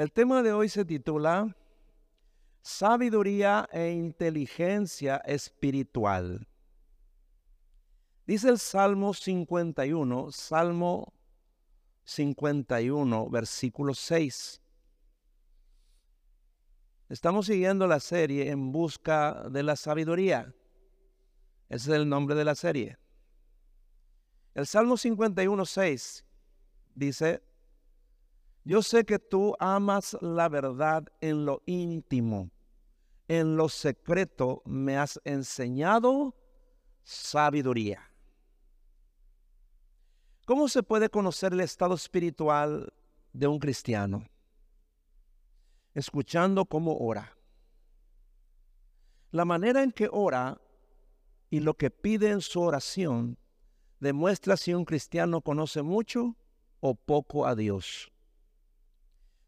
El tema de hoy se titula Sabiduría e inteligencia espiritual. Dice el Salmo 51, Salmo 51, versículo 6. Estamos siguiendo la serie en busca de la sabiduría. Ese es el nombre de la serie. El Salmo 51, 6 dice, yo sé que tú amas la verdad en lo íntimo. En lo secreto me has enseñado sabiduría. ¿Cómo se puede conocer el estado espiritual de un cristiano? Escuchando cómo ora. La manera en que ora y lo que pide en su oración demuestra si un cristiano conoce mucho o poco a Dios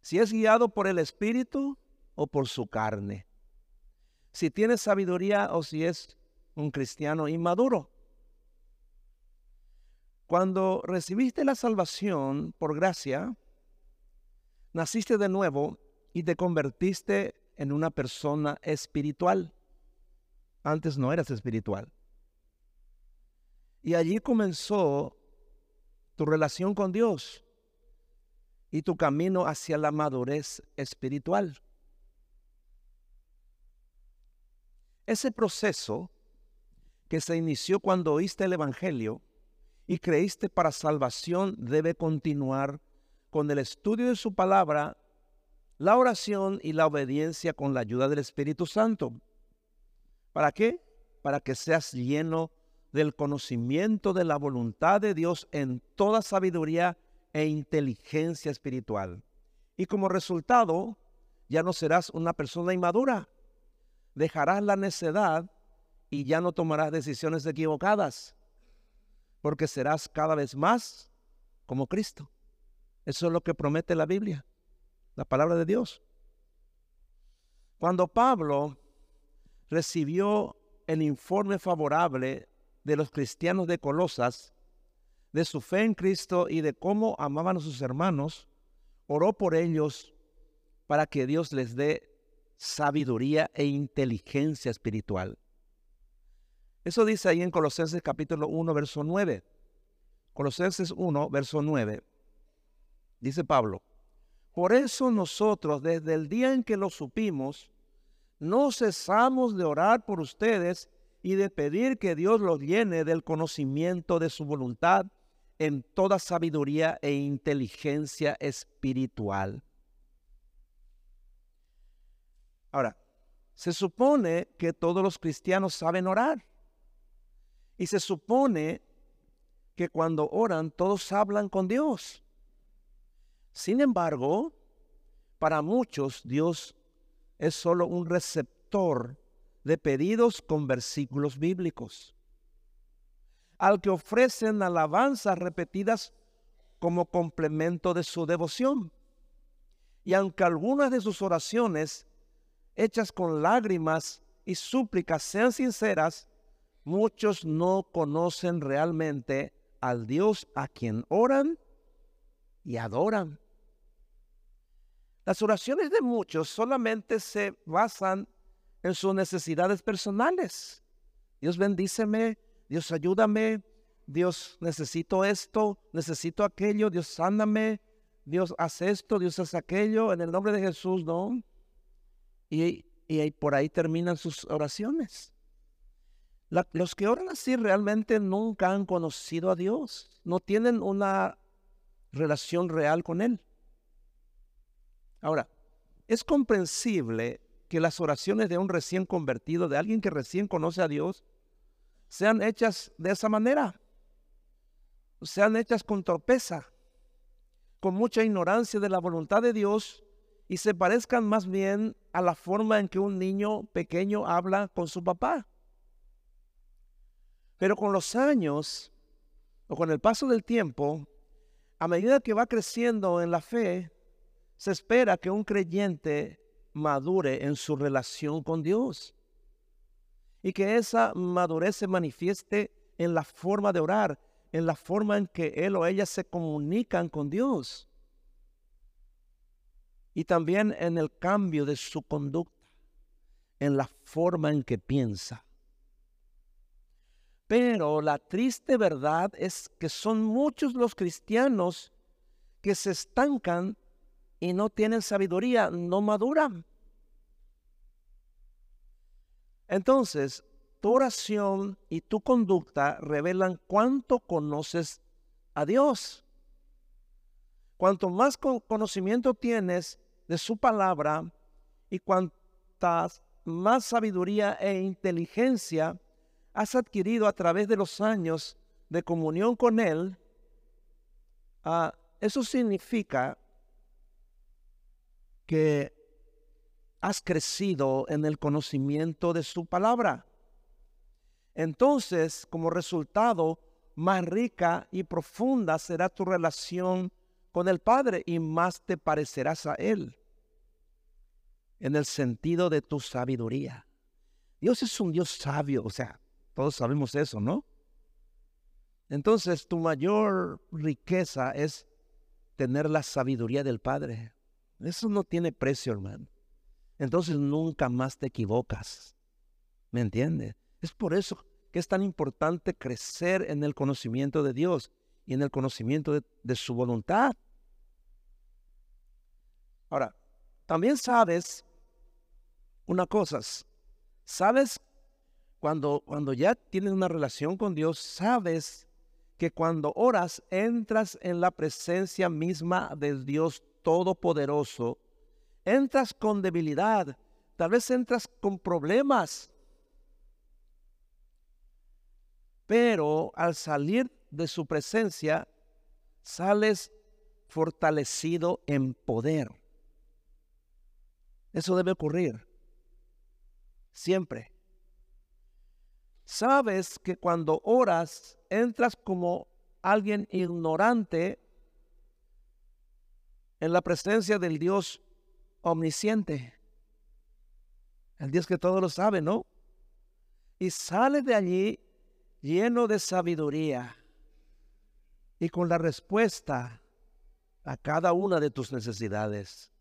si es guiado por el Espíritu o por su carne, si tiene sabiduría o si es un cristiano inmaduro. Cuando recibiste la salvación por gracia, naciste de nuevo y te convertiste en una persona espiritual. Antes no eras espiritual. Y allí comenzó tu relación con Dios y tu camino hacia la madurez espiritual. Ese proceso que se inició cuando oíste el Evangelio y creíste para salvación debe continuar con el estudio de su palabra, la oración y la obediencia con la ayuda del Espíritu Santo. ¿Para qué? Para que seas lleno del conocimiento de la voluntad de Dios en toda sabiduría e inteligencia espiritual. Y como resultado, ya no serás una persona inmadura. Dejarás la necedad y ya no tomarás decisiones equivocadas, porque serás cada vez más como Cristo. Eso es lo que promete la Biblia, la palabra de Dios. Cuando Pablo recibió el informe favorable de los cristianos de Colosas, de su fe en Cristo y de cómo amaban a sus hermanos, oró por ellos para que Dios les dé sabiduría e inteligencia espiritual. Eso dice ahí en Colosenses capítulo 1, verso 9. Colosenses 1, verso 9. Dice Pablo, por eso nosotros desde el día en que lo supimos, no cesamos de orar por ustedes y de pedir que Dios los llene del conocimiento de su voluntad en toda sabiduría e inteligencia espiritual. Ahora, se supone que todos los cristianos saben orar. Y se supone que cuando oran todos hablan con Dios. Sin embargo, para muchos Dios es solo un receptor de pedidos con versículos bíblicos al que ofrecen alabanzas repetidas como complemento de su devoción. Y aunque algunas de sus oraciones, hechas con lágrimas y súplicas, sean sinceras, muchos no conocen realmente al Dios a quien oran y adoran. Las oraciones de muchos solamente se basan en sus necesidades personales. Dios bendíceme, Dios ayúdame, Dios necesito esto, necesito aquello, Dios sáname, Dios hace esto, Dios hace aquello, en el nombre de Jesús, ¿no? Y, y por ahí terminan sus oraciones. los que oran así realmente nunca han conocido a Dios, no tienen una relación real con Él. Ahora, es comprensible que las oraciones de un recién convertido, de alguien que recién conoce a Dios, sean hechas de esa manera, sean hechas con torpeza, con mucha ignorancia de la voluntad de Dios y se parezcan más bien a la forma en que un niño pequeño habla con su papá. Pero con los años o con el paso del tiempo, a medida que va creciendo en la fe, se espera que un creyente madure en su relación con Dios y que esa madurez se manifieste en la forma de orar, en la forma en que él o ella se comunican con Dios. y también en el cambio de su conducta, en la forma en que piensa. Pero la triste verdad es que son muchos los cristianos que se estancan y no tienen sabiduría, no maduran. Entonces, tu oración y tu conducta revelan cuánto conoces a Dios. Cuanto más conocimiento tienes de su palabra y cuantas más sabiduría e inteligencia has adquirido a través de los años de comunión con Él, ah, eso significa que has crecido en el conocimiento de su palabra. Entonces, como resultado, más rica y profunda será tu relación con el Padre y más te parecerás a Él en el sentido de tu sabiduría. Dios es un Dios sabio, o sea, todos sabemos eso, ¿no? Entonces tu mayor riqueza es tener la sabiduría del Padre. Eso no tiene precio, hermano. Entonces nunca más te equivocas. ¿Me entiendes? Es por eso que es tan importante crecer en el conocimiento de Dios y en el conocimiento de, su voluntad. Ahora, también sabes una cosa, sabes cuando, cuando ya tienes una relación con Dios, sabes que cuando oras entras en la presencia misma de Dios Todopoderoso, entras con debilidad, tal vez entras con problemas, pero al salir de su presencia, sales fortalecido en poder. Eso debe ocurrir siempre. Sabes que cuando oras, entras como alguien ignorante en la presencia del Dios omnisciente. El Dios que todo lo sabe, ¿no? Y sales de allí lleno de sabiduría y con la respuesta a cada una de tus necesidades.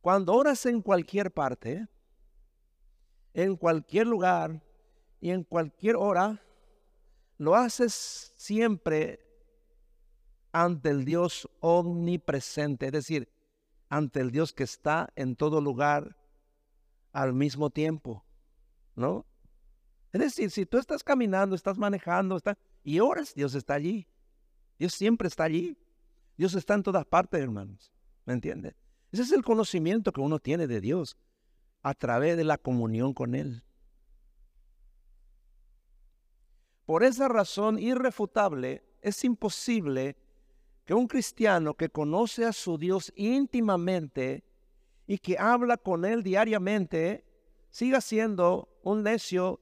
Cuando oras en cualquier parte, en cualquier lugar y en cualquier hora, lo haces siempre ante el Dios omnipresente, es decir, ante el Dios que está en todo lugar al mismo tiempo, ¿no? Es decir, si tú estás caminando, estás manejando, está, y oras, Dios está allí. Dios siempre está allí. Dios está en todas partes, hermanos. ¿Me entiendes? Ese es el conocimiento que uno tiene de Dios a través de la comunión con Él. Por esa razón irrefutable, es imposible que un cristiano que conoce a su Dios íntimamente y que habla con Él diariamente, siga siendo un necio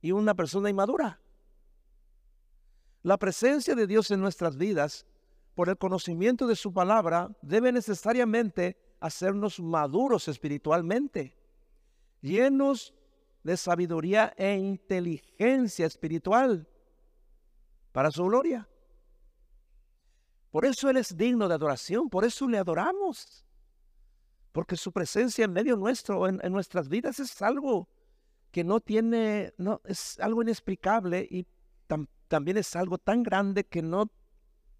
y una persona inmadura. La presencia de Dios en nuestras vidas por el conocimiento de su palabra, debe necesariamente hacernos maduros espiritualmente, llenos de sabiduría e inteligencia espiritual para su gloria. Por eso Él es digno de adoración, por eso le adoramos, porque su presencia en medio nuestro, en, nuestras vidas, es algo que no tiene, no, es algo inexplicable y también es algo tan grande que no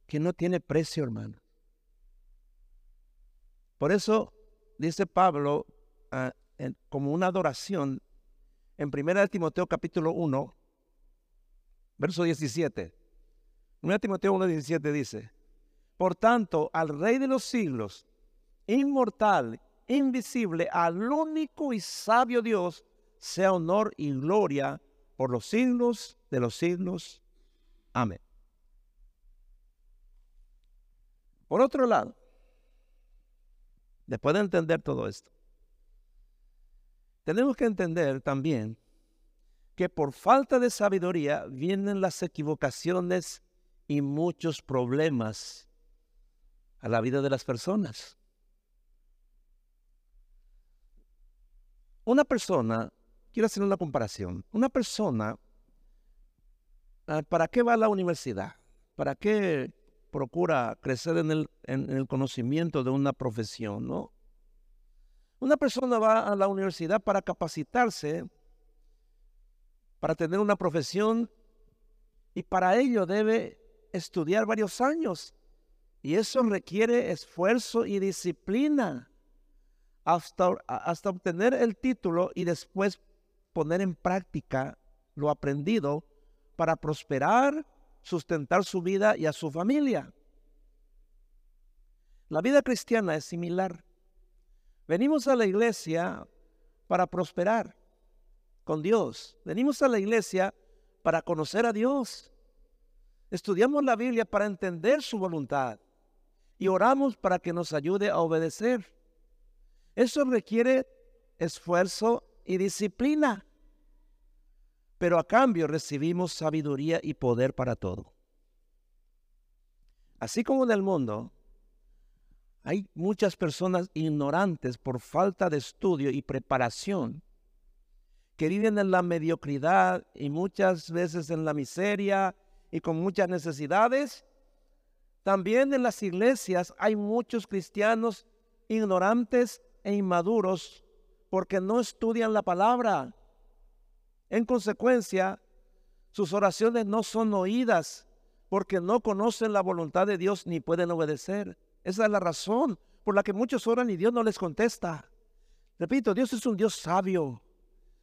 que no tiene precio, hermano. Por eso dice Pablo ah, como una adoración en 1 Timoteo capítulo 1, verso 17. 1 Timoteo 1, 17 dice, por tanto, al Rey de los siglos, inmortal, invisible, al único y sabio Dios, sea honor y gloria por los siglos de los siglos. Amén. Por otro lado, después de entender todo esto, tenemos que entender también que por falta de sabiduría vienen las equivocaciones y muchos problemas a la vida de las personas. Una persona, quiero hacer una comparación, una persona, ah, ¿para qué va a la universidad? ¿Para qué procura crecer en el, en el conocimiento de una profesión, ¿no? Una persona va a la universidad para capacitarse, para tener una profesión, y para ello debe estudiar varios años. Y eso requiere esfuerzo y disciplina hasta, hasta obtener el título y después poner en práctica lo aprendido para prosperar, sustentar su vida y a su familia. La vida cristiana es similar. Venimos a la iglesia para prosperar con Dios. Venimos a la iglesia para conocer a Dios. Estudiamos la Biblia para entender su voluntad y oramos para que nos ayude a obedecer. Eso requiere esfuerzo y disciplina, pero a cambio recibimos sabiduría y poder para todo. Así como en el mundo, hay muchas personas ignorantes por falta de estudio y preparación que viven en la mediocridad y muchas veces en la miseria y con muchas necesidades. También en las iglesias hay muchos cristianos ignorantes e inmaduros porque no estudian la palabra. En consecuencia, sus oraciones no son oídas porque no conocen la voluntad de Dios ni pueden obedecer. Esa es la razón por la que muchos oran y Dios no les contesta. Repito, Dios es un Dios sabio.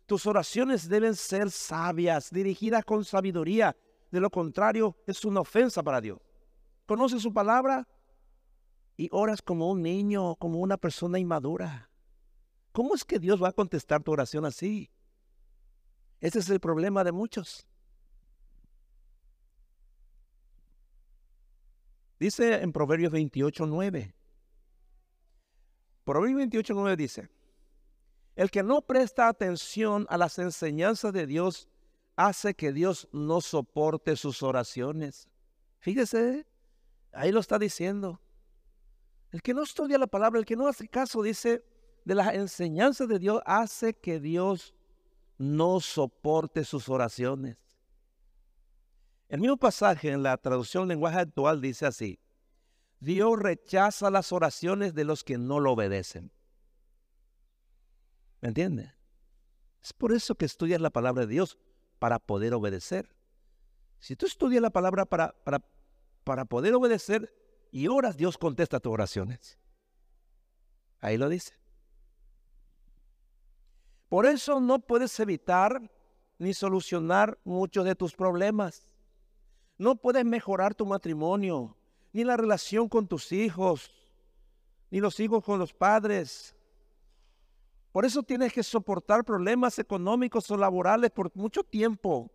Tus oraciones deben ser sabias, dirigidas con sabiduría. De lo contrario, es una ofensa para Dios. Conoces su palabra y oras como un niño, como una persona inmadura. ¿Cómo es que Dios va a contestar tu oración así? Ese es el problema de muchos. Dice en Proverbios 28, 9. Proverbios 28, 9 dice, el que no presta atención a las enseñanzas de Dios hace que Dios no soporte sus oraciones. Fíjese, ahí lo está diciendo. El que no estudia la palabra, el que no hace caso, dice, de las enseñanzas de Dios, hace que Dios no soporte sus oraciones. El mismo pasaje en la traducción lenguaje actual dice así, Dios rechaza las oraciones de los que no lo obedecen. ¿Me entiende? Es por eso que estudias la palabra de Dios, para poder obedecer. Si tú estudias la palabra para, para, para poder obedecer y oras, Dios contesta tus oraciones. Ahí lo dice. Por eso no puedes evitar ni solucionar muchos de tus problemas. No puedes mejorar tu matrimonio, ni la relación con tus hijos, ni los hijos con los padres. Por eso tienes que soportar problemas económicos o laborales por mucho tiempo.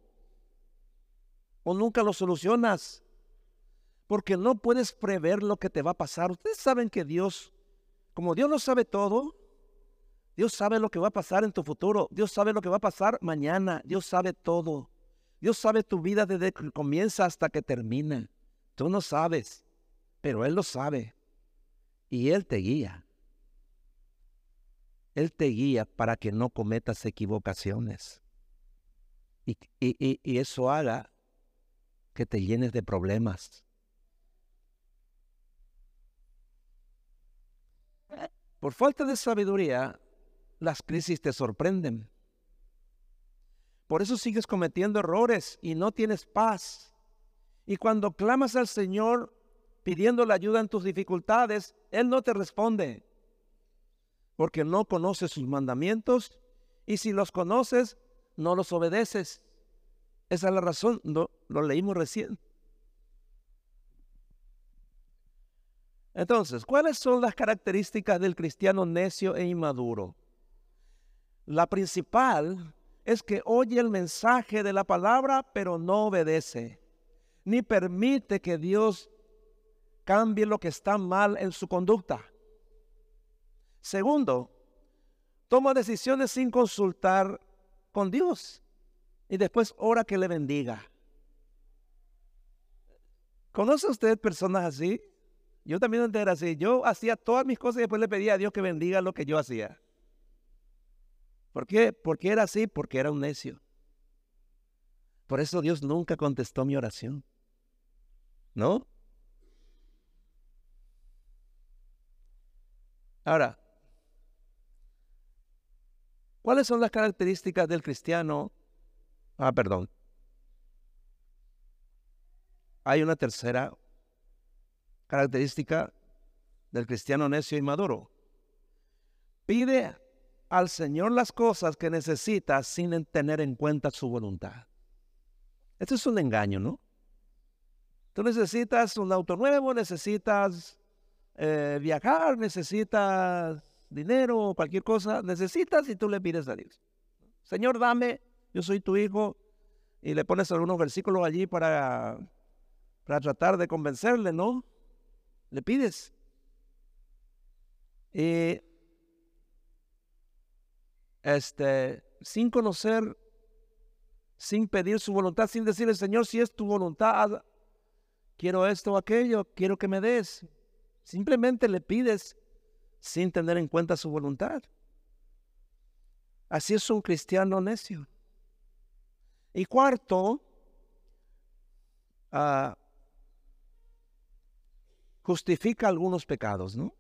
O nunca los solucionas. Porque no puedes prever lo que te va a pasar. Ustedes saben que Dios, como Dios lo sabe todo, Dios sabe lo que va a pasar en tu futuro. Dios sabe lo que va a pasar mañana. Dios sabe todo. Dios sabe tu vida desde que comienza hasta que termina. Tú no sabes, pero Él lo sabe. Y Él te guía. Él te guía para que no cometas equivocaciones. Y, y, eso haga que te llenes de problemas. Por falta de sabiduría, las crisis te sorprenden. Por eso sigues cometiendo errores y no tienes paz. Y cuando clamas al Señor pidiendo la ayuda en tus dificultades, Él no te responde. Porque no conoces sus mandamientos y si los conoces, no los obedeces. Esa es la razón, lo, lo leímos recién. Entonces, ¿cuáles son las características del cristiano necio e inmaduro? La principal es que oye el mensaje de la palabra, pero no obedece, ni permite que Dios cambie lo que está mal en su conducta. Segundo, toma decisiones sin consultar con Dios y después ora que le bendiga. ¿Conoce usted personas así? Yo también antes era así. Yo hacía todas mis cosas y después le pedía a Dios que bendiga lo que yo hacía. ¿Por qué? Porque era así, porque era un necio. Por eso Dios nunca contestó mi oración. ¿No? Ahora, ¿cuáles son las características del cristiano? Ah, perdón. Hay una tercera característica del cristiano necio y maduro. Pide al Señor las cosas que necesita sin tener en cuenta su voluntad. Esto es un engaño, ¿no? Tú necesitas un auto nuevo, necesitas eh, viajar, necesitas dinero, cualquier cosa, necesitas y tú le pides a Dios. Señor, dame, yo soy tu hijo, y le pones algunos versículos allí para, para tratar de convencerle, ¿no? Le pides. Y este, sin conocer, sin pedir su voluntad, sin decirle, Señor, si es tu voluntad, quiero esto o aquello, quiero que me des. Simplemente le pides sin tener en cuenta su voluntad. Así es un cristiano necio. Y cuarto, ah, justifica algunos pecados, ¿no?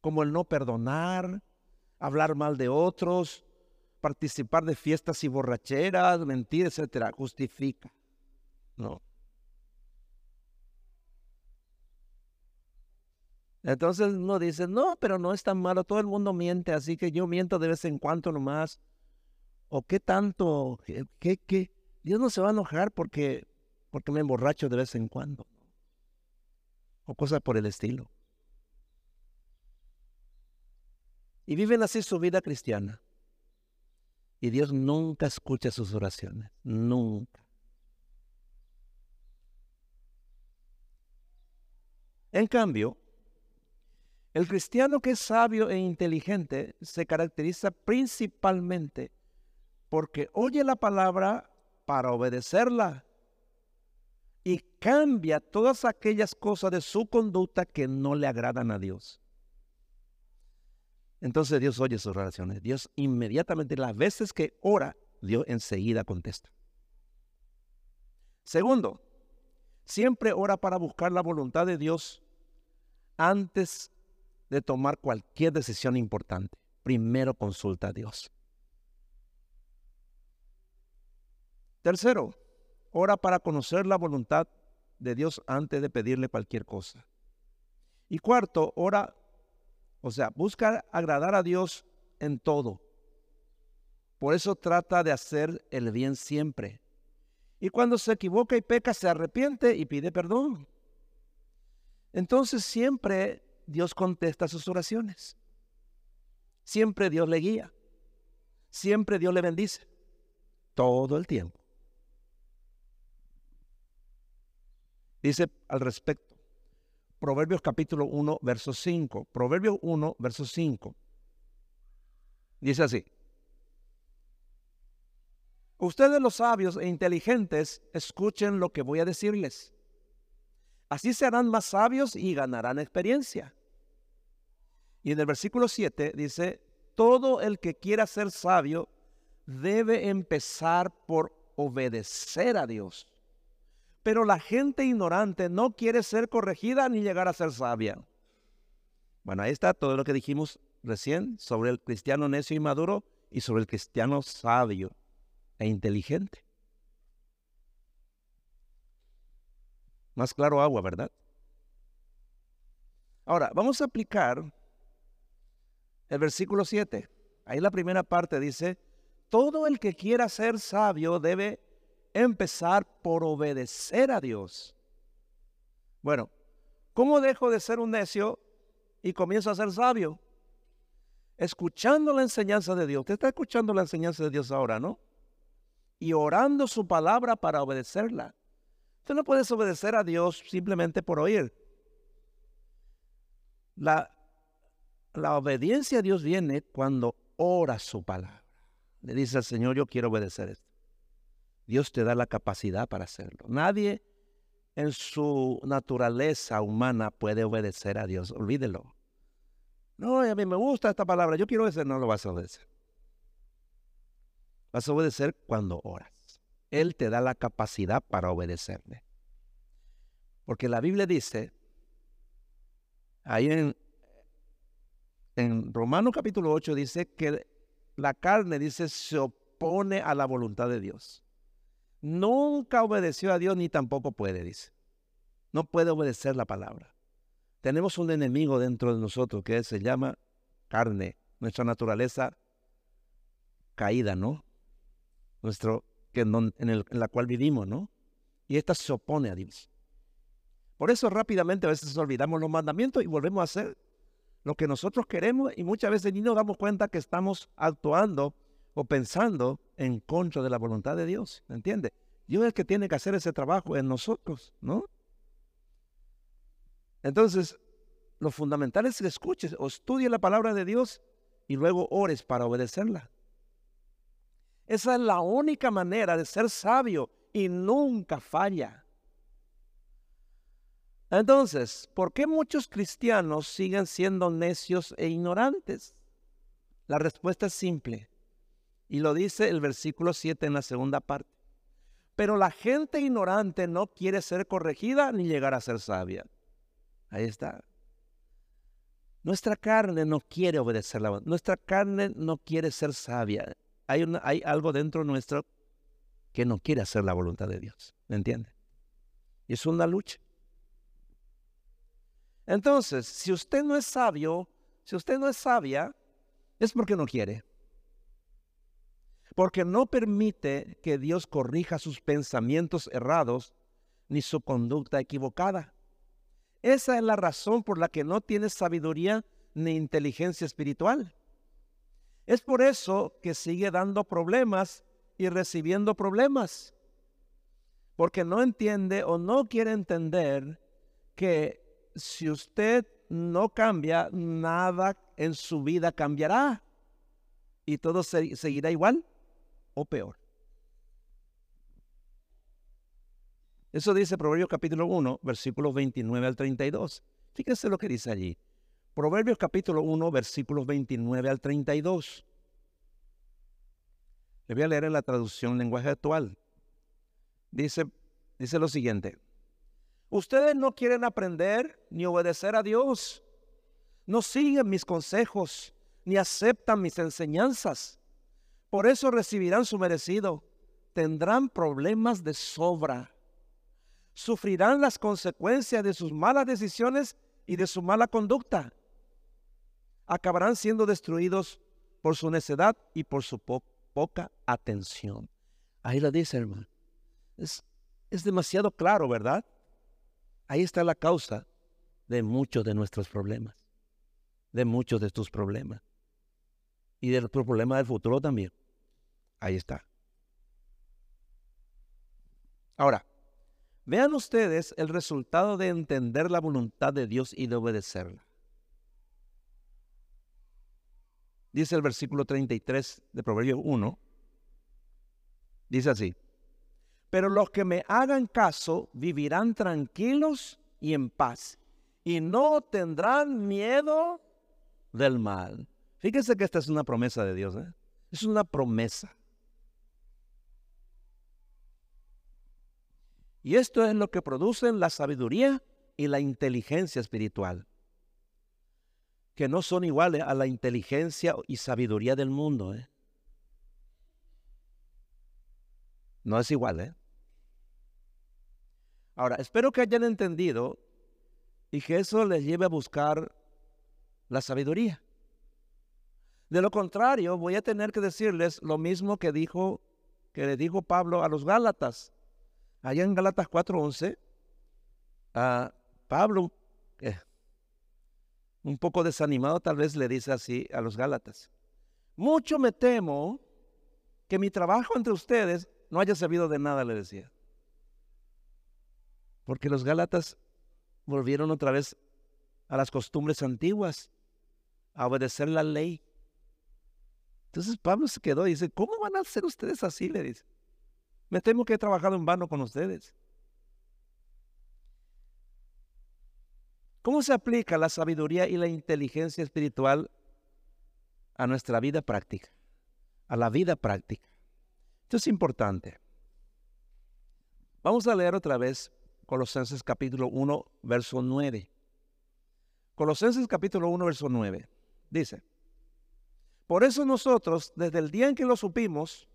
Como el no perdonar, hablar mal de otros, participar de fiestas y borracheras, mentir, etcétera. Justifica, ¿no? Entonces uno dice, no, pero no es tan malo, todo el mundo miente, así que yo miento de vez en cuando nomás. ¿O qué tanto? ¿Qué, qué? Dios no se va a enojar porque, porque me emborracho de vez en cuando. O cosas por el estilo. Y viven así su vida cristiana. Y Dios nunca escucha sus oraciones. Nunca. En cambio, el cristiano que es sabio e inteligente se caracteriza principalmente porque oye la palabra para obedecerla cambia todas aquellas cosas de su conducta que no le agradan a Dios. Entonces Dios oye sus oraciones. Dios inmediatamente, las veces que ora, Dios enseguida contesta. Segundo, siempre ora para buscar la voluntad de Dios antes de tomar cualquier decisión importante. Primero consulta a Dios. Tercero, ora para conocer la voluntad de Dios antes de pedirle cualquier cosa. Y cuarto, ora, o sea, busca agradar a Dios en todo. Por eso trata de hacer el bien siempre. Y cuando se equivoca y peca, se arrepiente y pide perdón. Entonces siempre Dios contesta sus oraciones. Siempre Dios le guía. Siempre Dios le bendice. Todo el tiempo. Dice al respecto, Proverbios capítulo 1, verso 5. Proverbios 1, verso 5. Dice así. Ustedes los sabios e inteligentes, escuchen lo que voy a decirles. Así serán más sabios y ganarán experiencia. Y en el versículo 7 dice, todo el que quiera ser sabio debe empezar por obedecer a Dios. Pero la gente ignorante no quiere ser corregida ni llegar a ser sabia. Bueno, ahí está todo lo que dijimos recién sobre el cristiano necio y maduro y sobre el cristiano sabio e inteligente. Más claro agua, ¿verdad? Ahora, vamos a aplicar el versículo 7. Ahí la primera parte dice, todo el que quiera ser sabio debe empezar por obedecer a Dios. Bueno, ¿cómo dejo de ser un necio y comienzo a ser sabio? Escuchando la enseñanza de Dios. Usted está escuchando la enseñanza de Dios ahora, ¿no? Y orando su palabra para obedecerla. Usted no puede obedecer a Dios simplemente por oír. La, la obediencia a Dios viene cuando ora su palabra. Le dice al Señor, yo quiero obedecer esto. Dios te da la capacidad para hacerlo. Nadie en su naturaleza humana puede obedecer a Dios. Olvídelo. No, a mí me gusta esta palabra. Yo quiero obedecer. No lo vas a obedecer. Vas a obedecer cuando oras. Él te da la capacidad para obedecerle. Porque la Biblia dice, ahí en Romanos capítulo 8 dice que la carne, dice, se opone a la voluntad de Dios. Nunca obedeció a Dios ni tampoco puede, dice. No puede obedecer la palabra. Tenemos un enemigo dentro de nosotros que se llama carne, nuestra naturaleza caída, ¿no? Nuestro, que en, en la cual vivimos, ¿no? Y esta se opone a Dios. Por eso rápidamente a veces olvidamos los mandamientos y volvemos a hacer lo que nosotros queremos y muchas veces ni nos damos cuenta que estamos actuando o pensando en contra de la voluntad de Dios. ¿Me entiende? Dios es el que tiene que hacer ese trabajo en nosotros, ¿no? Entonces, lo fundamental es que escuches o estudie la palabra de Dios y luego ores para obedecerla. Esa es la única manera de ser sabio y nunca falla. Entonces, ¿por qué muchos cristianos siguen siendo necios e ignorantes? La respuesta es simple, y lo dice el versículo 7 en la segunda parte. Pero la gente ignorante no quiere ser corregida ni llegar a ser sabia. Ahí está. Nuestra carne no quiere obedecer la Nuestra carne no quiere ser sabia. Hay, hay algo dentro nuestro que no quiere hacer la voluntad de Dios. ¿Me entiende? Y es una lucha. Entonces, si usted no es sabio, si usted no es sabia, es porque no quiere. Porque no permite que Dios corrija sus pensamientos errados ni su conducta equivocada. Esa es la razón por la que no tiene sabiduría ni inteligencia espiritual. Es por eso que sigue dando problemas y recibiendo problemas. Porque no entiende o no quiere entender que si usted no cambia, nada en su vida cambiará. Y todo seguirá igual o peor. Eso dice Proverbios capítulo 1, versículos 29 al 32. Fíjense lo que dice allí. Proverbios capítulo 1, versículos 29 al 32. Le voy a leer en la traducción lenguaje actual. Dice, dice lo siguiente. Ustedes no quieren aprender ni obedecer a Dios. No siguen mis consejos ni aceptan mis enseñanzas. Por eso recibirán su merecido. Tendrán problemas de sobra. Sufrirán las consecuencias de sus malas decisiones y de su mala conducta. Acabarán siendo destruidos por su necedad y por su poca atención. Ahí lo dice, hermano. Es, es demasiado claro, ¿verdad? Ahí está la causa de muchos de nuestros problemas, de muchos de tus problemas y de nuestros problemas del futuro también. Ahí está. Ahora, vean ustedes el resultado de entender la voluntad de Dios y de obedecerla. Dice el versículo 33 de Proverbios 1. Dice así. Pero los que me hagan caso vivirán tranquilos y en paz y no tendrán miedo del mal. Fíjense que esta es una promesa de Dios. ¿eh? Es una promesa. Y esto es lo que producen la sabiduría y la inteligencia espiritual, que no son iguales a la inteligencia y sabiduría del mundo. ¿eh? No es igual, ¿eh? Ahora, espero que hayan entendido y que eso les lleve a buscar la sabiduría. De lo contrario, voy a tener que decirles lo mismo que dijo que le dijo Pablo a los Gálatas. Allá en Gálatas 4:11, a Pablo, eh, un poco desanimado tal vez le dice así a los Gálatas. Mucho me temo que mi trabajo entre ustedes no haya servido de nada, le decía. Porque los Gálatas volvieron otra vez a las costumbres antiguas, a obedecer la ley. Entonces Pablo se quedó y dice, ¿cómo van a ser ustedes así? Le dice. Me temo que he trabajado en vano con ustedes. ¿Cómo se aplica la sabiduría y la inteligencia espiritual a nuestra vida práctica? A la vida práctica. Esto es importante. Vamos a leer otra vez Colosenses capítulo 1, verso 9. Colosenses capítulo 1, verso 9. Dice, por eso nosotros, desde el día en que lo supimos,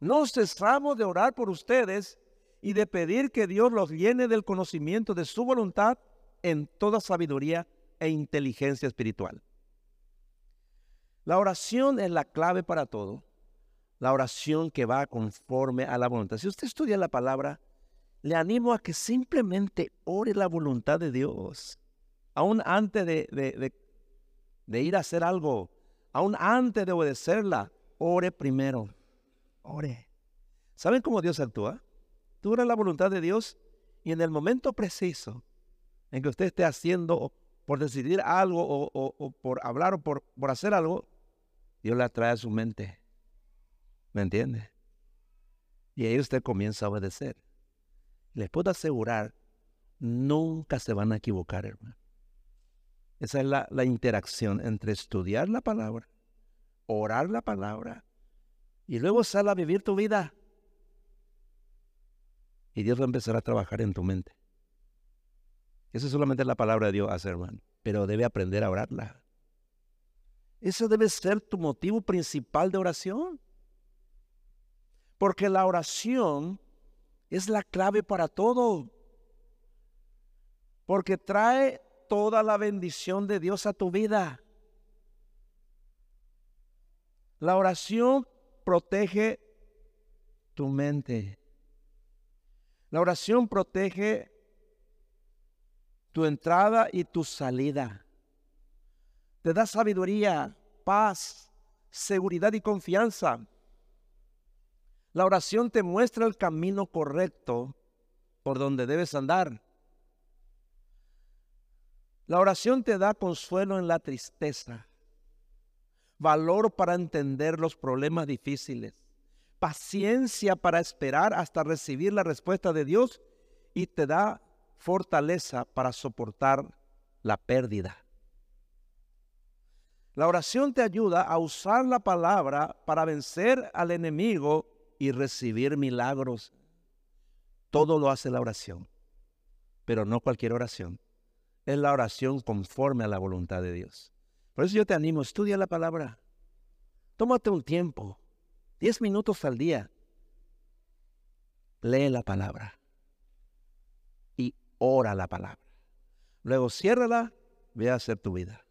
no cesamos de orar por ustedes y de pedir que Dios los llene del conocimiento de su voluntad en toda sabiduría e inteligencia espiritual. La oración es la clave para todo. La oración que va conforme a la voluntad. Si usted estudia la palabra, le animo a que simplemente ore la voluntad de Dios. Aún antes de, de ir a hacer algo, aún antes de obedecerla, ore primero. Ore. ¿Saben cómo Dios actúa? Tú oras la voluntad de Dios y en el momento preciso en que usted esté haciendo por decidir algo o, por hablar o por, por hacer algo, Dios la trae a su mente. ¿Me entiende? Y ahí usted comienza a obedecer. Les puedo asegurar, nunca se van a equivocar, hermano. Esa es la, la interacción entre estudiar la palabra, orar la palabra y luego sal a vivir tu vida. Y Dios va a empezar a trabajar en tu mente. Esa es solamente la palabra de Dios hace, hermano. Pero debe aprender a orarla. Eso debe ser tu motivo principal de oración. Porque la oración es la clave para todo. Porque trae toda la bendición de Dios a tu vida. La oración protege tu mente. La oración protege tu entrada y tu salida. Te da sabiduría, paz, seguridad y confianza. La oración te muestra el camino correcto por donde debes andar. La oración te da consuelo en la tristeza, valor para entender los problemas difíciles, paciencia para esperar hasta recibir la respuesta de Dios y te da fortaleza para soportar la pérdida. La oración te ayuda a usar la palabra para vencer al enemigo y recibir milagros. Todo lo hace la oración, pero no cualquier oración. Es la oración conforme a la voluntad de Dios. Por eso yo te animo, estudia la palabra. Tómate un tiempo, diez minutos al día. Lee la palabra ora la palabra. Luego ciérrala, ve a hacer tu vida.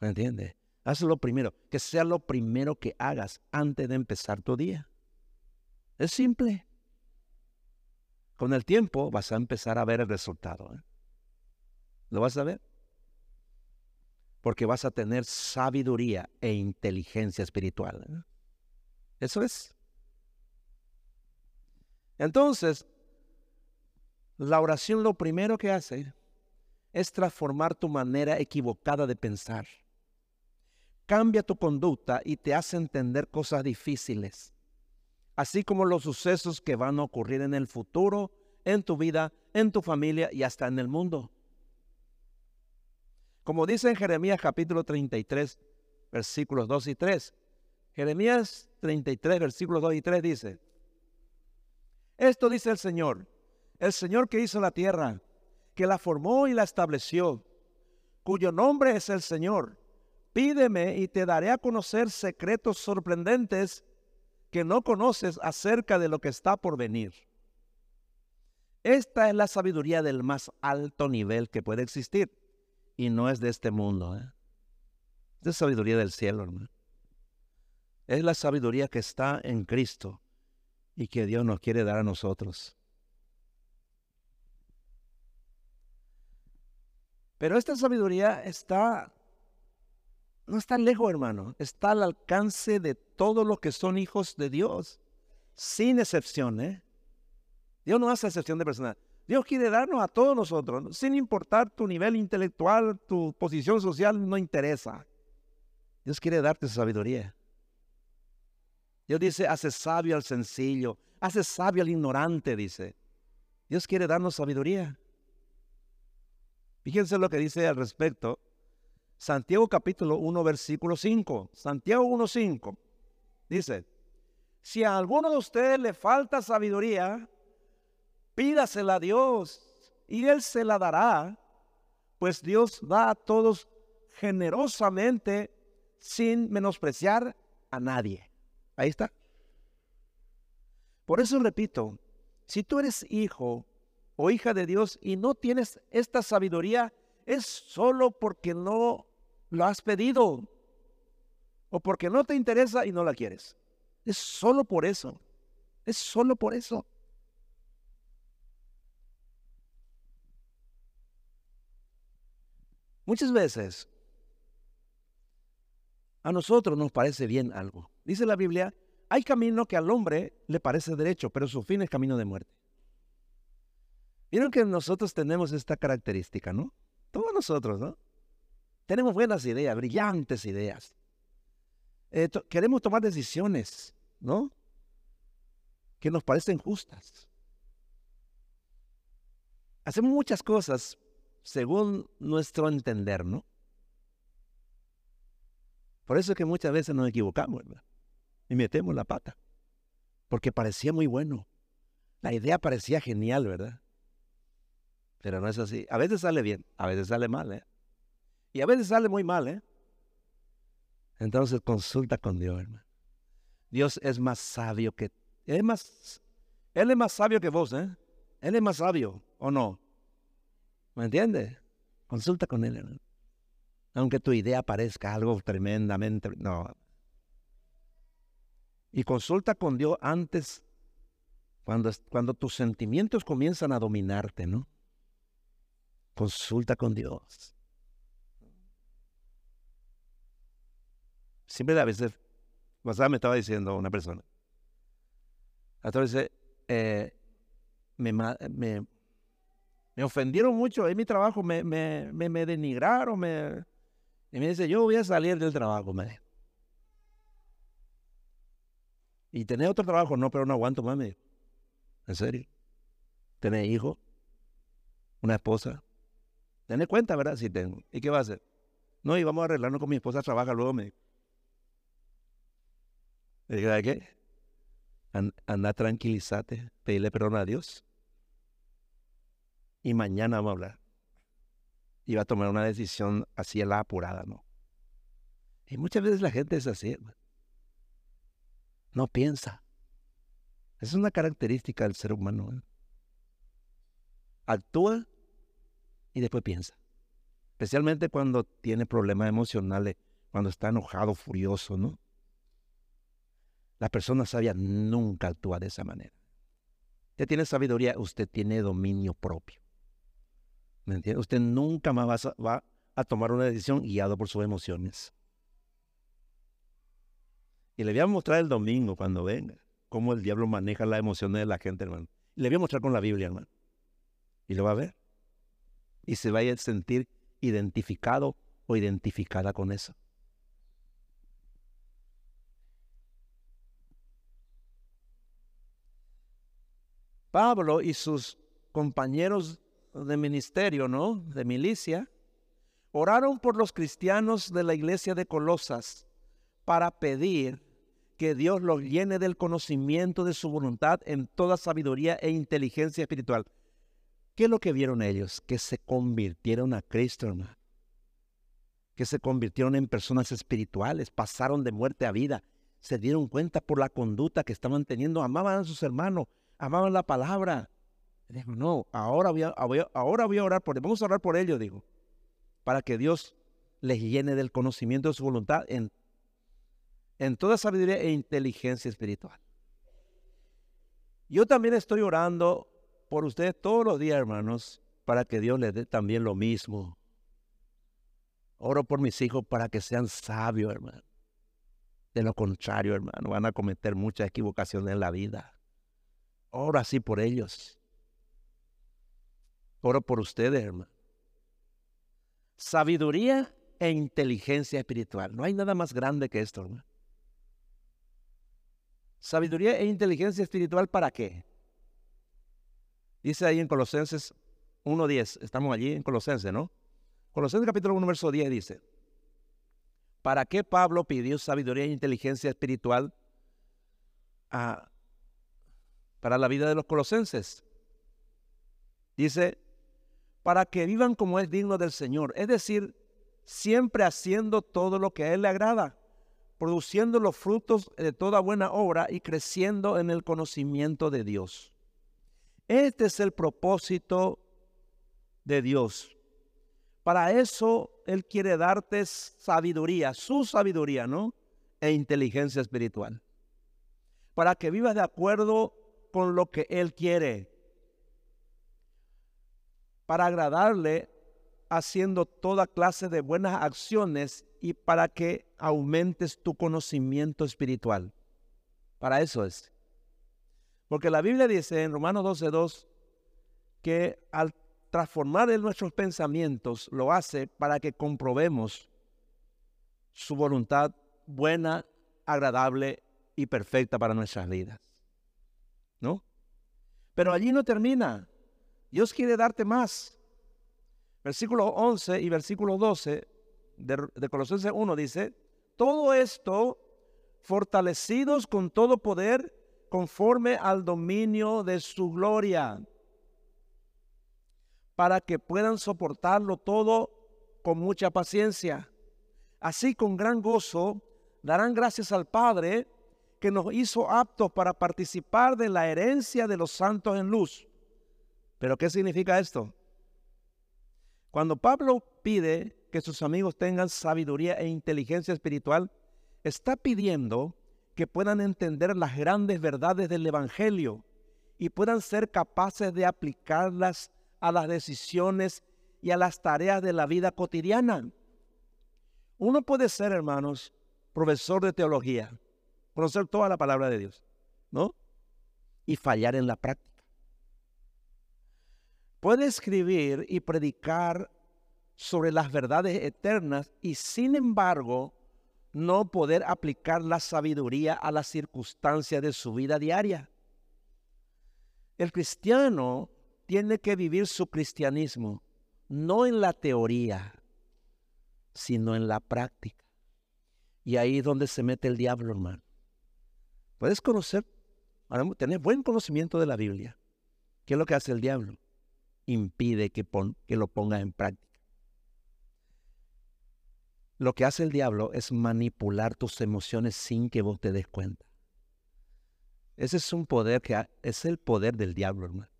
¿Me entiendes? Hazlo primero, que sea lo primero que hagas antes de empezar tu día. Es simple. Con el tiempo vas a empezar a ver el resultado. ¿eh? ¿Lo vas a ver? Porque vas a tener sabiduría e inteligencia espiritual. ¿eh? Eso es. Entonces, la oración lo primero que hace es transformar tu manera equivocada de pensar. Cambia tu conducta y te hace entender cosas difíciles, así como los sucesos que van a ocurrir en el futuro, en tu vida, en tu familia y hasta en el mundo. Como dice en Jeremías capítulo 33, versículos 2 y 3. Jeremías 33, versículos 2 y 3 dice, esto dice el Señor el Señor que hizo la tierra, que la formó y la estableció, cuyo nombre es el Señor. Pídeme y te daré a conocer secretos sorprendentes que no conoces acerca de lo que está por venir. Esta es la sabiduría del más alto nivel que puede existir y no es de este mundo. ¿eh? Es sabiduría del cielo, hermano. Es la sabiduría que está en Cristo y que Dios nos quiere dar a nosotros. Pero esta sabiduría está, no está lejos, hermano, está al alcance de todos los que son hijos de Dios, sin excepción. ¿eh? Dios no hace excepción de personas. Dios quiere darnos a todos nosotros, sin importar tu nivel intelectual, tu posición social, no interesa. Dios quiere darte sabiduría. Dios dice, hace sabio al sencillo, hace sabio al ignorante, dice. Dios quiere darnos sabiduría. Fíjense lo que dice al respecto. Santiago capítulo 1, versículo 5. Santiago 1, 5. Dice, si a alguno de ustedes le falta sabiduría, pídasela a Dios y Él se la dará, pues Dios da a todos generosamente sin menospreciar a nadie. Ahí está. Por eso repito, si tú eres hijo o hija de Dios y no tienes esta sabiduría, es solo porque no lo has pedido o porque no te interesa y no la quieres. Es solo por eso. Es solo por eso. Muchas veces a nosotros nos parece bien algo. Dice la Biblia, hay camino que al hombre le parece derecho, pero su fin es camino de muerte. Vieron que nosotros tenemos esta característica, ¿no? Todos nosotros, ¿no? Tenemos buenas ideas, brillantes ideas. Eh, queremos tomar decisiones, ¿no? Que nos parecen justas. Hacemos muchas cosas según nuestro entender, ¿no? Por eso es que muchas veces nos equivocamos, ¿verdad? Y metemos la pata. Porque parecía muy bueno. La idea parecía genial, ¿verdad? Pero no es así. A veces sale bien, a veces sale mal, ¿eh? Y a veces sale muy mal, ¿eh? Entonces consulta con Dios, hermano. Dios es más sabio que... Es más, él es más sabio que vos, ¿eh? Él es más sabio, ¿o no? ¿Me entiendes? Consulta con Él, hermano. Aunque tu idea parezca algo tremendamente... No. Y consulta con Dios antes, cuando, cuando tus sentimientos comienzan a dominarte, ¿no? Consulta con Dios. Siempre a veces, me estaba diciendo una persona. Entonces, eh, me, me, me, ofendieron mucho en mi trabajo, me, me, me, denigraron, me, y me dice, yo voy a salir del trabajo, me Y tener otro trabajo, no, pero no aguanto más, me En serio. Tener hijos, una esposa. Tener cuenta, ¿verdad? Si tengo. ¿Y qué va a hacer? No, y vamos a arreglarnos con mi esposa, trabaja luego, me le dije, qué? anda, tranquilízate, pedirle perdón a Dios. Y mañana vamos a hablar. Y va a tomar una decisión así a la apurada, ¿no? Y muchas veces la gente es así, No piensa. Es una característica del ser humano. ¿eh? Actúa y después piensa. Especialmente cuando tiene problemas emocionales, cuando está enojado, furioso, ¿no? La persona sabia nunca actúa de esa manera. Usted tiene sabiduría, usted tiene dominio propio. ¿Me entiende? Usted nunca más va a, tomar una decisión guiado por sus emociones. Y le voy a mostrar el domingo cuando venga cómo el diablo maneja las emociones de la gente, hermano. le voy a mostrar con la Biblia, hermano. Y lo va a ver. Y se va a sentir identificado o identificada con eso. Pablo y sus compañeros de ministerio, ¿no? De milicia, oraron por los cristianos de la iglesia de Colosas para pedir que Dios los llene del conocimiento de su voluntad en toda sabiduría e inteligencia espiritual. ¿Qué es lo que vieron ellos? Que se convirtieron a Cristo, hermano. Que se convirtieron en personas espirituales, pasaron de muerte a vida, se dieron cuenta por la conducta que estaban teniendo, amaban a sus hermanos, amaban la palabra. Dijo, no, ahora voy, a, ahora voy a orar por. Vamos a orar por ellos, digo, para que Dios les llene del conocimiento de su voluntad en, en toda sabiduría e inteligencia espiritual. Yo también estoy orando por ustedes todos los días, hermanos, para que Dios les dé también lo mismo. Oro por mis hijos para que sean sabios, hermano. De lo contrario, hermano, van a cometer muchas equivocaciones en la vida. Oro así por ellos. Oro por ustedes, hermano. Sabiduría e inteligencia espiritual. No hay nada más grande que esto, hermano. Sabiduría e inteligencia espiritual para qué? Dice ahí en Colosenses 1.10, estamos allí en Colosenses, ¿no? Colosenses capítulo 1, verso 10 dice, ¿para qué Pablo pidió sabiduría e inteligencia espiritual a, para la vida de los colosenses. Dice, para que vivan como es digno del Señor. Es decir, siempre haciendo todo lo que a Él le agrada, produciendo los frutos de toda buena obra y creciendo en el conocimiento de Dios. Este es el propósito de Dios. Para eso Él quiere darte sabiduría, su sabiduría, ¿no? E inteligencia espiritual. Para que vivas de acuerdo con lo que Él quiere. Para agradarle haciendo toda clase de buenas acciones y para que aumentes tu conocimiento espiritual. Para eso es. Porque la Biblia dice en Romanos 12.2 que al transformar en nuestros pensamientos lo hace para que comprobemos su voluntad buena, agradable y perfecta para nuestras vidas. ¿No? Pero allí no termina. Dios quiere darte más. Versículo 11 y versículo 12 de, de Colosenses 1 dice, todo esto fortalecidos con todo poder conforme al dominio de su gloria, para que puedan soportarlo todo con mucha paciencia. Así con gran gozo darán gracias al Padre que nos hizo aptos para participar de la herencia de los santos en luz. ¿Pero qué significa esto? Cuando Pablo pide que sus amigos tengan sabiduría e inteligencia espiritual, está pidiendo que puedan entender las grandes verdades del Evangelio y puedan ser capaces de aplicarlas a las decisiones y a las tareas de la vida cotidiana. Uno puede ser, hermanos, profesor de teología, conocer toda la palabra de Dios, ¿no? Y fallar en la práctica. Puede escribir y predicar sobre las verdades eternas y sin embargo no poder aplicar la sabiduría a las circunstancias de su vida diaria. El cristiano tiene que vivir su cristianismo no en la teoría, sino en la práctica. Y ahí es donde se mete el diablo, hermano. Puedes conocer, tener buen conocimiento de la Biblia. ¿Qué es lo que hace el diablo? Impide que, que lo pongas en práctica. Lo que hace el diablo es manipular tus emociones sin que vos te des cuenta. Ese es un poder que es el poder del diablo, hermano.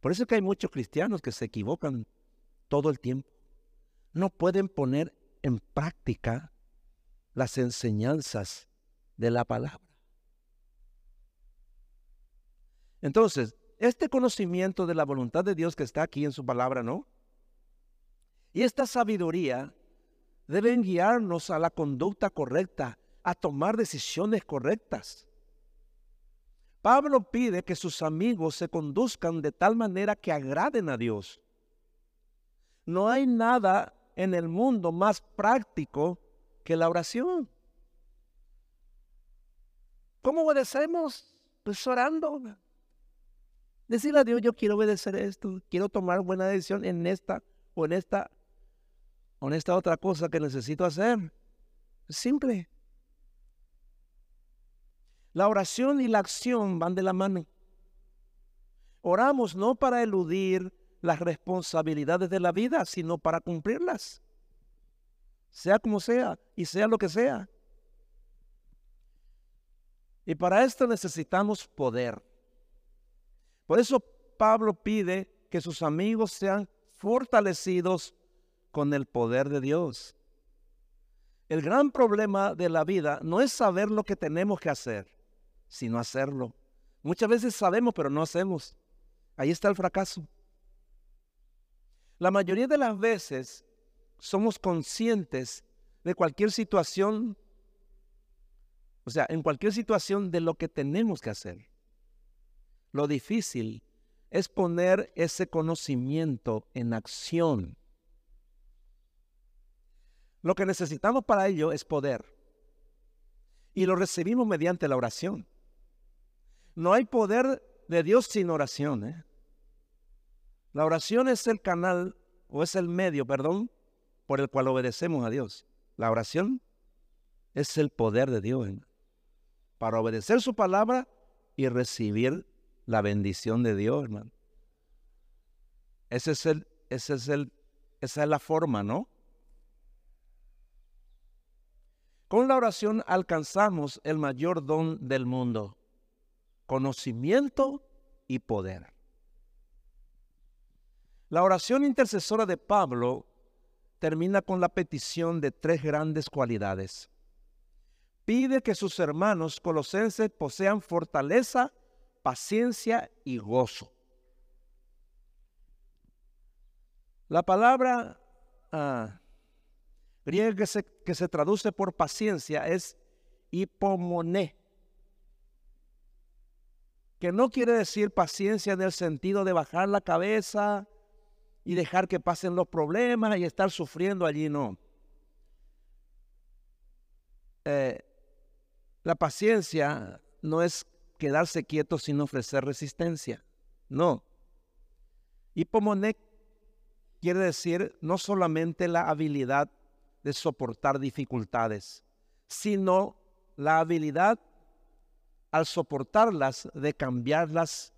Por eso es que hay muchos cristianos que se equivocan todo el tiempo. No pueden poner en práctica las enseñanzas de la palabra. Entonces, este conocimiento de la voluntad de Dios que está aquí en su palabra, ¿no? Y esta sabiduría deben guiarnos a la conducta correcta, a tomar decisiones correctas. Pablo pide que sus amigos se conduzcan de tal manera que agraden a Dios. No hay nada en el mundo más práctico que la oración. ¿Cómo obedecemos? Pues orando. Decirle a Dios, yo quiero obedecer esto, quiero tomar buena decisión en esta o en esta con esta otra cosa que necesito hacer. Simple. La oración y la acción van de la mano. Oramos no para eludir las responsabilidades de la vida, sino para cumplirlas. Sea como sea y sea lo que sea. Y para esto necesitamos poder. Por eso Pablo pide que sus amigos sean fortalecidos con el poder de Dios. El gran problema de la vida no es saber lo que tenemos que hacer, sino hacerlo. Muchas veces sabemos, pero no hacemos. Ahí está el fracaso. La mayoría de las veces somos conscientes de cualquier situación, o sea, en cualquier situación de lo que tenemos que hacer. Lo difícil es poner ese conocimiento en acción. Lo que necesitamos para ello es poder. Y lo recibimos mediante la oración. No hay poder de Dios sin oración. ¿eh? La oración es el canal o es el medio, perdón, por el cual obedecemos a Dios. La oración es el poder de Dios para obedecer su palabra y recibir la bendición de Dios, hermano. Ese es el, es el, esa es la forma, ¿no? Con la oración alcanzamos el mayor don del mundo, conocimiento y poder. La oración intercesora de Pablo termina con la petición de tres grandes cualidades. Pide que sus hermanos colosenses posean fortaleza, paciencia y gozo. La palabra ah, griega que se, que se traduce por paciencia es hipomoné, que no quiere decir paciencia en el sentido de bajar la cabeza y dejar que pasen los problemas y estar sufriendo allí, no. Eh, la paciencia no es quedarse quieto sin ofrecer resistencia, no. Hipomoné quiere decir no solamente la habilidad de soportar dificultades, sino la habilidad al soportarlas de cambiarlas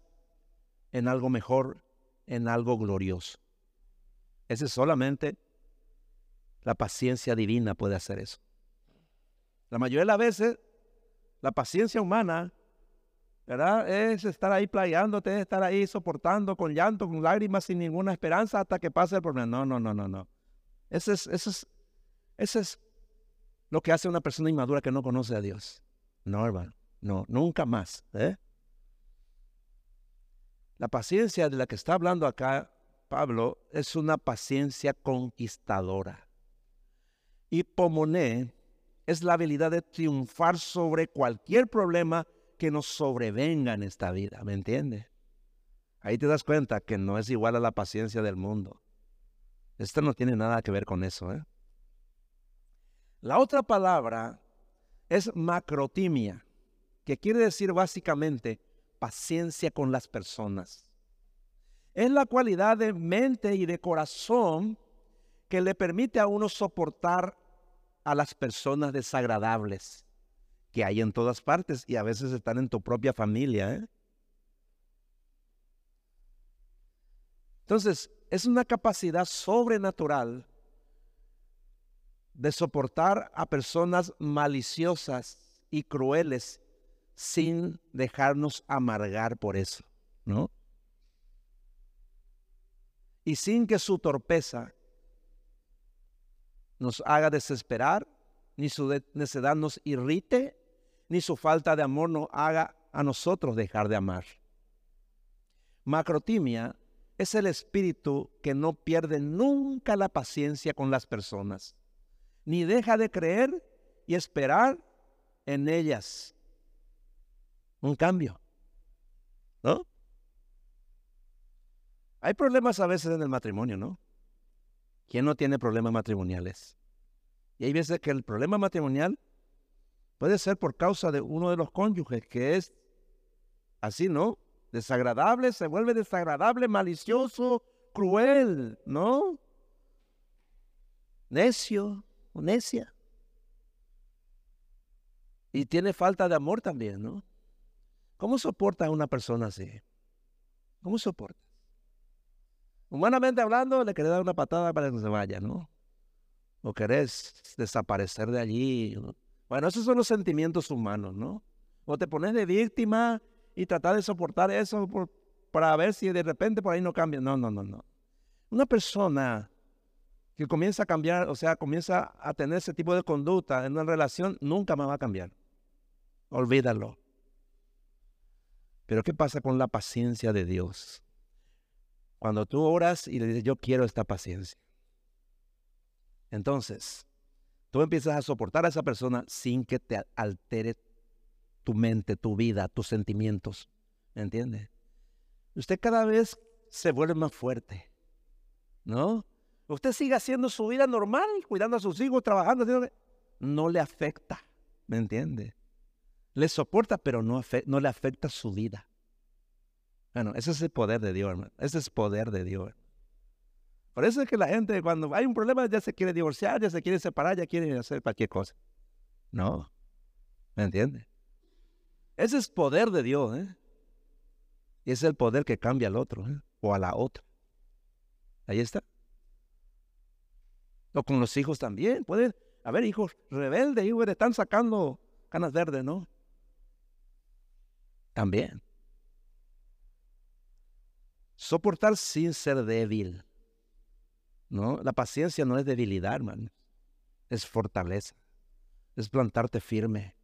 en algo mejor, en algo glorioso. Ese solamente la paciencia divina puede hacer eso. La mayoría de las veces, la paciencia humana, ¿verdad? Es estar ahí playándote, es estar ahí soportando con llanto, con lágrimas, sin ninguna esperanza hasta que pase el problema. No, no, no, no, no. Ese es, ese es eso es lo que hace una persona inmadura que no conoce a Dios. No, hermano, no, nunca más. ¿eh? La paciencia de la que está hablando acá Pablo es una paciencia conquistadora. Y pomoné es la habilidad de triunfar sobre cualquier problema que nos sobrevenga en esta vida, ¿me entiendes? Ahí te das cuenta que no es igual a la paciencia del mundo. Esto no tiene nada que ver con eso, ¿eh? La otra palabra es macrotimia, que quiere decir básicamente paciencia con las personas. Es la cualidad de mente y de corazón que le permite a uno soportar a las personas desagradables que hay en todas partes y a veces están en tu propia familia. ¿eh? Entonces, es una capacidad sobrenatural de soportar a personas maliciosas y crueles sin dejarnos amargar por eso, ¿no? Y sin que su torpeza nos haga desesperar, ni su necedad nos irrite, ni su falta de amor nos haga a nosotros dejar de amar. Macrotimia es el espíritu que no pierde nunca la paciencia con las personas ni deja de creer y esperar en ellas. Un cambio. ¿No? Hay problemas a veces en el matrimonio, ¿no? ¿Quién no tiene problemas matrimoniales? Y hay veces que el problema matrimonial puede ser por causa de uno de los cónyuges que es así, ¿no? Desagradable, se vuelve desagradable, malicioso, cruel, ¿no? Necio, necia. Y tiene falta de amor también, ¿no? ¿Cómo soporta a una persona así? ¿Cómo soporta? Humanamente hablando, le querés dar una patada para que se vaya, ¿no? O querés desaparecer de allí. Bueno, esos son los sentimientos humanos, ¿no? O te pones de víctima y tratar de soportar eso para ver si de repente por ahí no cambia. No, no, no, no. Una persona que comienza a cambiar, o sea, comienza a tener ese tipo de conducta en una relación, nunca más va a cambiar. Olvídalo. Pero ¿qué pasa con la paciencia de Dios? Cuando tú oras y le dices, yo quiero esta paciencia. Entonces, tú empiezas a soportar a esa persona sin que te altere tu mente, tu vida, tus sentimientos. ¿Me entiende? Usted cada vez se vuelve más fuerte, ¿no? Usted sigue haciendo su vida normal, cuidando a sus hijos, trabajando, no le afecta, ¿me entiende? Le soporta, pero no, no le afecta su vida. Bueno, ese es el poder de Dios, hermano. Ese es el poder de Dios. Por eso es que la gente cuando hay un problema ya se quiere divorciar, ya se quiere separar, ya quiere hacer cualquier cosa. No, ¿me entiende? Ese es poder de Dios, ¿eh? Y es el poder que cambia al otro, ¿eh? O a la otra. Ahí está o con los hijos también. Puede A ver, hijos rebeldes, hijos, están sacando canas verdes, ¿no? También. Soportar sin ser débil. ¿No? La paciencia no es debilidad, hermano. Es fortaleza. Es plantarte firme.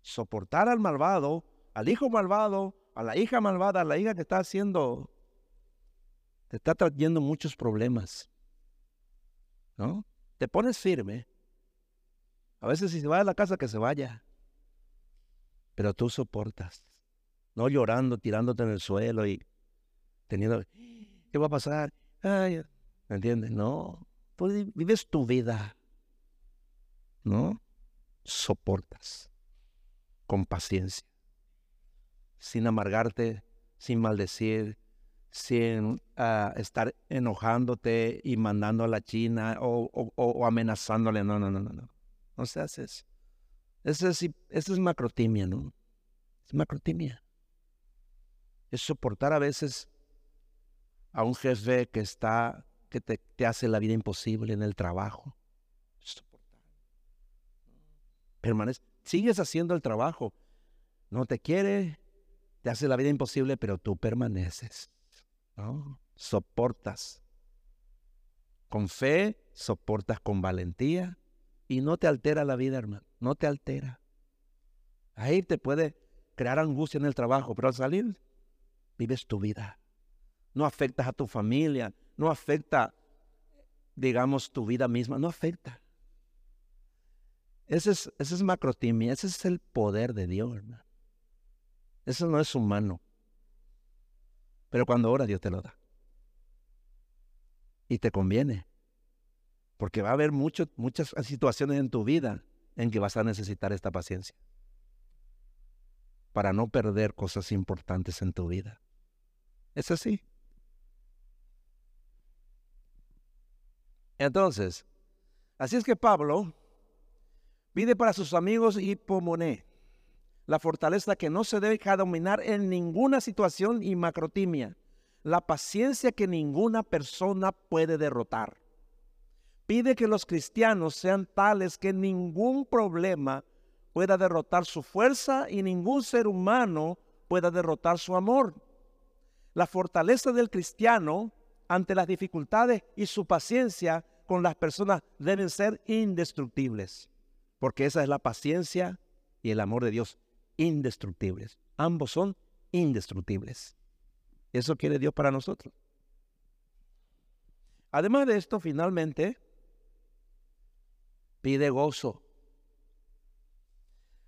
Soportar al malvado, al hijo malvado, a la hija malvada, a la hija que está haciendo, te está trayendo muchos problemas. ¿No? Te pones firme. A veces si se va a la casa, que se vaya. Pero tú soportas. No llorando, tirándote en el suelo y teniendo, ¿qué va a pasar? Ay, ¿Me entiendes? No, tú vives tu vida. ¿No? Soportas con paciencia, sin amargarte, sin maldecir, sin ah, estar enojándote y mandando a la China o, amenazándole. No, no, no, no, no. No se hace eso. Eso es, eso es macrotimia, ¿no? Es macrotimia. Es soportar a veces a un jefe que está, que te, hace la vida imposible en el trabajo. Permanece. Sigues haciendo el trabajo. No te quiere, te hace la vida imposible, pero tú permaneces. ¿no? Soportas. Con fe, soportas con valentía y no te altera la vida, hermano. No te altera. Ahí te puede crear angustia en el trabajo, pero al salir vives tu vida. No afectas a tu familia, no afecta, digamos, tu vida misma, no afecta. Ese es, ese es macrotimia, ese es el poder de Dios, hermano. Eso no es humano. Pero cuando ora, Dios te lo da. Y te conviene. Porque va a haber muchas situaciones en tu vida en que vas a necesitar esta paciencia. Para no perder cosas importantes en tu vida. Es así. Entonces, así es que Pablo pide para sus amigos hipomoné, la fortaleza que no se deja dominar en ninguna situación y macrotimia, la paciencia que ninguna persona puede derrotar. Pide que los cristianos sean tales que ningún problema pueda derrotar su fuerza y ningún ser humano pueda derrotar su amor. La fortaleza del cristiano ante las dificultades y su paciencia con las personas deben ser indestructibles, porque esa es la paciencia y el amor de Dios, indestructibles. Ambos son indestructibles. Eso quiere Dios para nosotros. Además de esto, finalmente, pide gozo.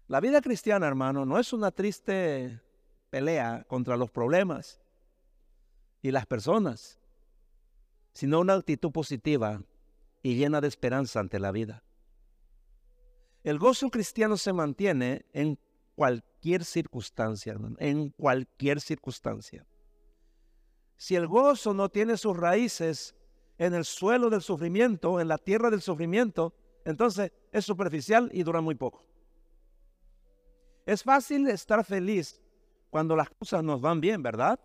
La vida cristiana, hermano, no es una triste pelea contra los problemas y las personas, sino una actitud positiva y llena de esperanza ante la vida. El gozo cristiano se mantiene en cualquier circunstancia, en cualquier circunstancia. Si el gozo no tiene sus raíces en el suelo del sufrimiento, en la tierra del sufrimiento, entonces es superficial y dura muy poco. Es fácil estar feliz cuando las cosas nos van bien, ¿verdad?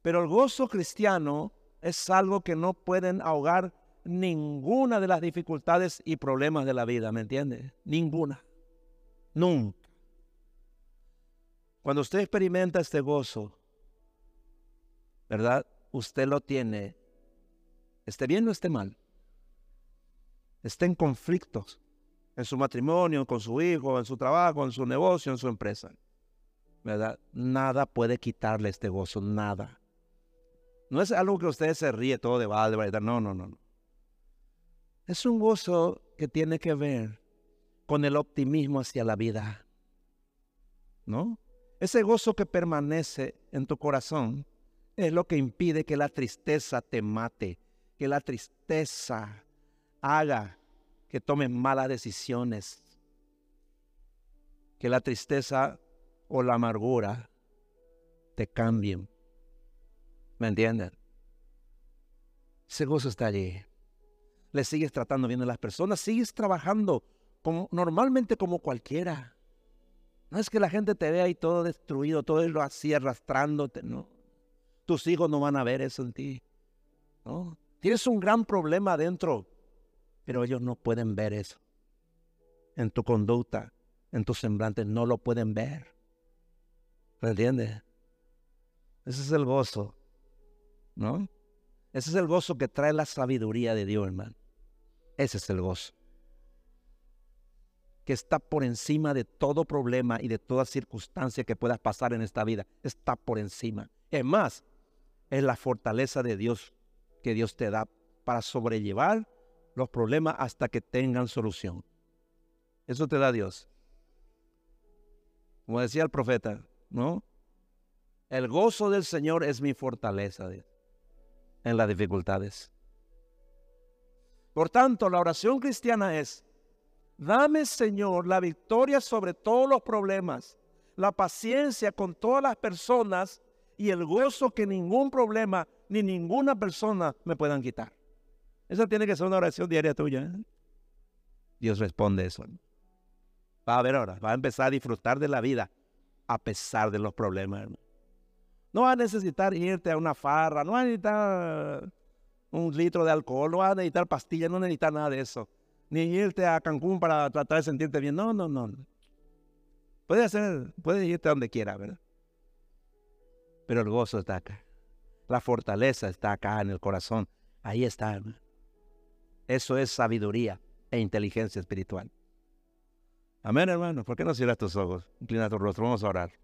Pero el gozo cristiano es algo que no pueden ahogar ninguna de las dificultades y problemas de la vida, ¿me entiende? Ninguna. Nunca. Cuando usted experimenta este gozo, ¿verdad? Usted lo tiene, esté bien o esté mal. Esté en conflictos en su matrimonio, con su hijo, en su trabajo, en su negocio, en su empresa. ¿Verdad? Nada puede quitarle este gozo, nada. No es algo que usted se ríe todo de balde. No, no, no. Es un gozo que tiene que ver con el optimismo hacia la vida. ¿No? Ese gozo que permanece en tu corazón es lo que impide que la tristeza te mate, que la tristeza haga que tomes malas decisiones, que la tristeza o la amargura te cambien. ¿Me entienden? Ese gozo está allí le sigues tratando bien a las personas, sigues trabajando como, normalmente como cualquiera. No es que la gente te vea ahí todo destruido, todo lo así arrastrándote, no. Tus hijos no van a ver eso en ti. Tienes un gran problema adentro. Pero ellos no pueden ver eso. En tu conducta, en tu semblante, no lo pueden ver. ¿Me entiendes? Ese es el gozo, ¿no? Ese es el gozo que trae la sabiduría de Dios, hermano. Ese es el gozo. Que está por encima de todo problema y de toda circunstancia que puedas pasar en esta vida. Está por encima. Es más, es la fortaleza de Dios que Dios te da para sobrellevar los problemas hasta que tengan solución. Eso te da Dios. Como decía el profeta, ¿no? El gozo del Señor es mi fortaleza en las dificultades. Por tanto, la oración cristiana es, dame Señor la victoria sobre todos los problemas, la paciencia con todas las personas y el gozo que ningún problema ni ninguna persona me puedan quitar. Esa tiene que ser una oración diaria tuya. ¿eh? Dios responde eso. Va a ver ahora, va a empezar a disfrutar de la vida a pesar de los problemas. No va a necesitar irte a una farra, no va a necesitar un litro de alcohol, no va a necesitar pastillas, no necesitas nada de eso. Ni irte a Cancún para tratar de sentirte bien. No, no, no. Puedes hacer, puedes irte a donde quiera, ¿verdad? Pero el gozo está acá. La fortaleza está acá en el corazón. Ahí está. Eso es sabiduría e inteligencia espiritual. Amén, hermano. ¿Por qué no cierras tus ojos? Inclina tu rostro. Vamos a orar.